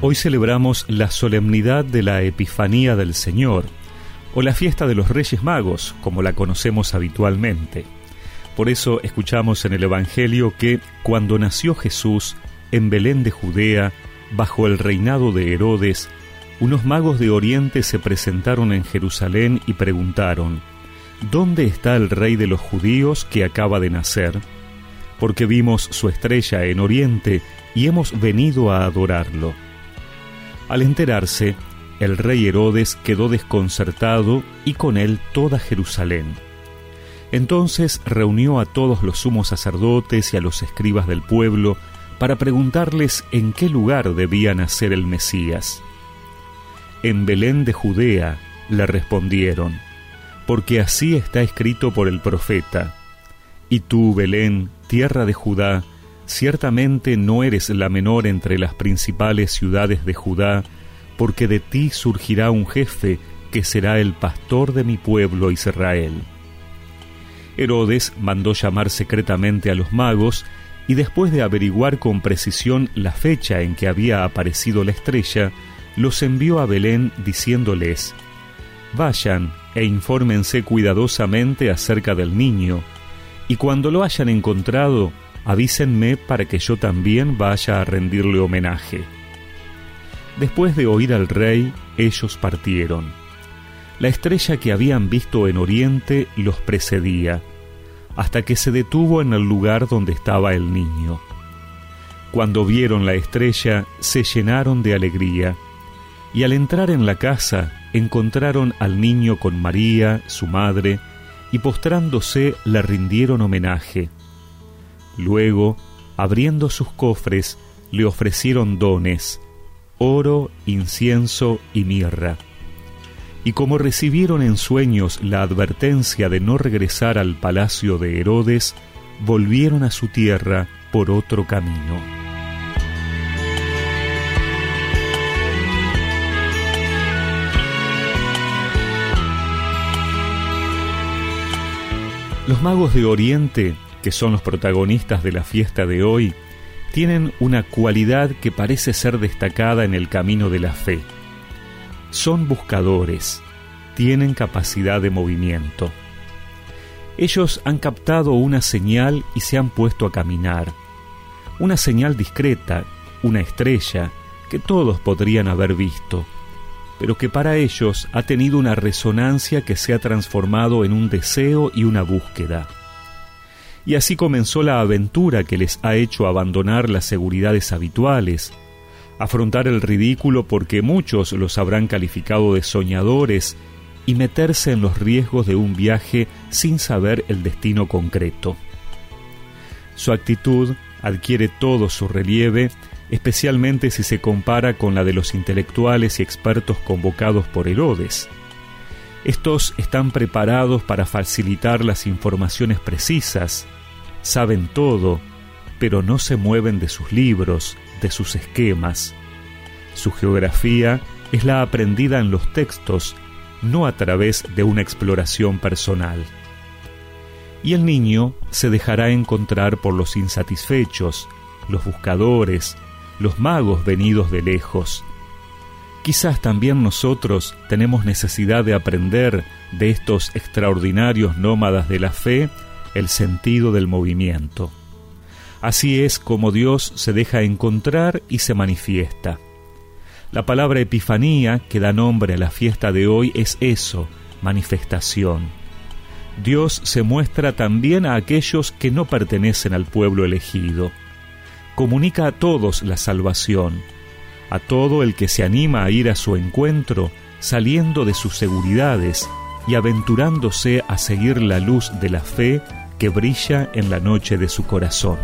Hoy celebramos la solemnidad de la Epifanía del Señor, o la fiesta de los Reyes Magos, como la conocemos habitualmente. Por eso escuchamos en el Evangelio que cuando nació Jesús en Belén de Judea, bajo el reinado de Herodes, unos magos de Oriente se presentaron en Jerusalén y preguntaron, ¿Dónde está el rey de los judíos que acaba de nacer? Porque vimos su estrella en Oriente y hemos venido a adorarlo. Al enterarse, el rey Herodes quedó desconcertado y con él toda Jerusalén. Entonces reunió a todos los sumos sacerdotes y a los escribas del pueblo para preguntarles en qué lugar debía nacer el Mesías. En Belén de Judea, le respondieron, porque así está escrito por el profeta. Y tú, Belén, tierra de Judá, ciertamente no eres la menor entre las principales ciudades de Judá, porque de ti surgirá un jefe que será el pastor de mi pueblo Israel. Herodes mandó llamar secretamente a los magos y después de averiguar con precisión la fecha en que había aparecido la estrella, los envió a Belén diciéndoles, Vayan e infórmense cuidadosamente acerca del niño, y cuando lo hayan encontrado, avísenme para que yo también vaya a rendirle homenaje. Después de oír al rey, ellos partieron. La estrella que habían visto en Oriente los precedía, hasta que se detuvo en el lugar donde estaba el niño. Cuando vieron la estrella, se llenaron de alegría y al entrar en la casa encontraron al niño con María, su madre, y postrándose le rindieron homenaje. Luego, abriendo sus cofres, le ofrecieron dones, oro, incienso y mirra. Y como recibieron en sueños la advertencia de no regresar al palacio de Herodes, volvieron a su tierra por otro camino. Los magos de Oriente, que son los protagonistas de la fiesta de hoy, tienen una cualidad que parece ser destacada en el camino de la fe. Son buscadores, tienen capacidad de movimiento. Ellos han captado una señal y se han puesto a caminar. Una señal discreta, una estrella, que todos podrían haber visto pero que para ellos ha tenido una resonancia que se ha transformado en un deseo y una búsqueda. Y así comenzó la aventura que les ha hecho abandonar las seguridades habituales, afrontar el ridículo porque muchos los habrán calificado de soñadores y meterse en los riesgos de un viaje sin saber el destino concreto. Su actitud adquiere todo su relieve especialmente si se compara con la de los intelectuales y expertos convocados por Herodes. Estos están preparados para facilitar las informaciones precisas, saben todo, pero no se mueven de sus libros, de sus esquemas. Su geografía es la aprendida en los textos, no a través de una exploración personal. Y el niño se dejará encontrar por los insatisfechos, los buscadores, los magos venidos de lejos. Quizás también nosotros tenemos necesidad de aprender de estos extraordinarios nómadas de la fe el sentido del movimiento. Así es como Dios se deja encontrar y se manifiesta. La palabra Epifanía, que da nombre a la fiesta de hoy, es eso, manifestación. Dios se muestra también a aquellos que no pertenecen al pueblo elegido comunica a todos la salvación, a todo el que se anima a ir a su encuentro saliendo de sus seguridades y aventurándose a seguir la luz de la fe que brilla en la noche de su corazón.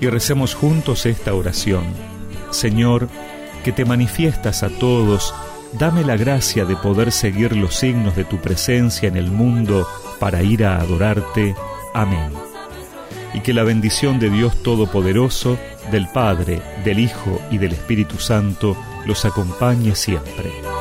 Y recemos juntos esta oración. Señor, que te manifiestas a todos, dame la gracia de poder seguir los signos de tu presencia en el mundo para ir a adorarte. Amén. Y que la bendición de Dios Todopoderoso, del Padre, del Hijo y del Espíritu Santo los acompañe siempre.